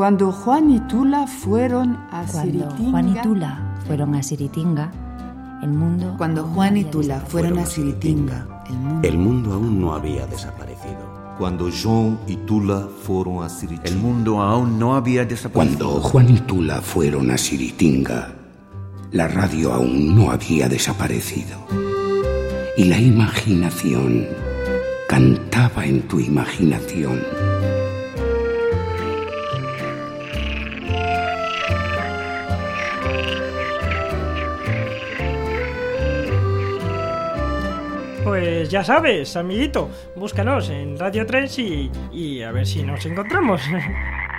Cuando Juan y Tula fueron a Cuando Siritinga, Juan y Tula fueron a Siritinga, el mundo. Cuando aún Juan y Tula fueron a Siritinga, el mundo El mundo aún no había desaparecido. Cuando João y Tula fueron a Siritinga. El mundo aún no había Cuando desaparecido. Juan y Tula fueron a Siritinga, la radio aún no había desaparecido. Y la imaginación cantaba en tu imaginación. Pues ya sabes, amiguito, búscanos en Radio 3 y, y a ver si nos encontramos.